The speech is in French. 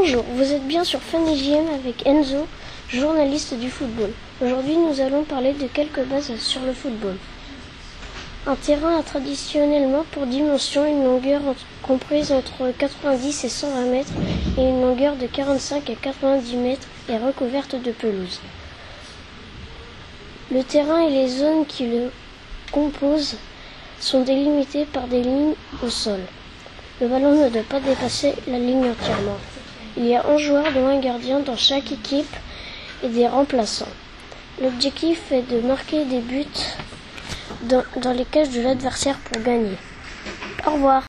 Bonjour, vous êtes bien sur FunIGM avec Enzo, journaliste du football. Aujourd'hui, nous allons parler de quelques bases sur le football. Un terrain a traditionnellement pour dimension une longueur comprise entre 90 et 120 mètres et une longueur de 45 à 90 mètres est recouverte de pelouse. Le terrain et les zones qui le composent sont délimités par des lignes au sol. Le ballon ne doit pas dépasser la ligne entièrement. Il y a 11 joueurs dont un gardien dans chaque équipe et des remplaçants. L'objectif est de marquer des buts dans, dans les cages de l'adversaire pour gagner. Au revoir.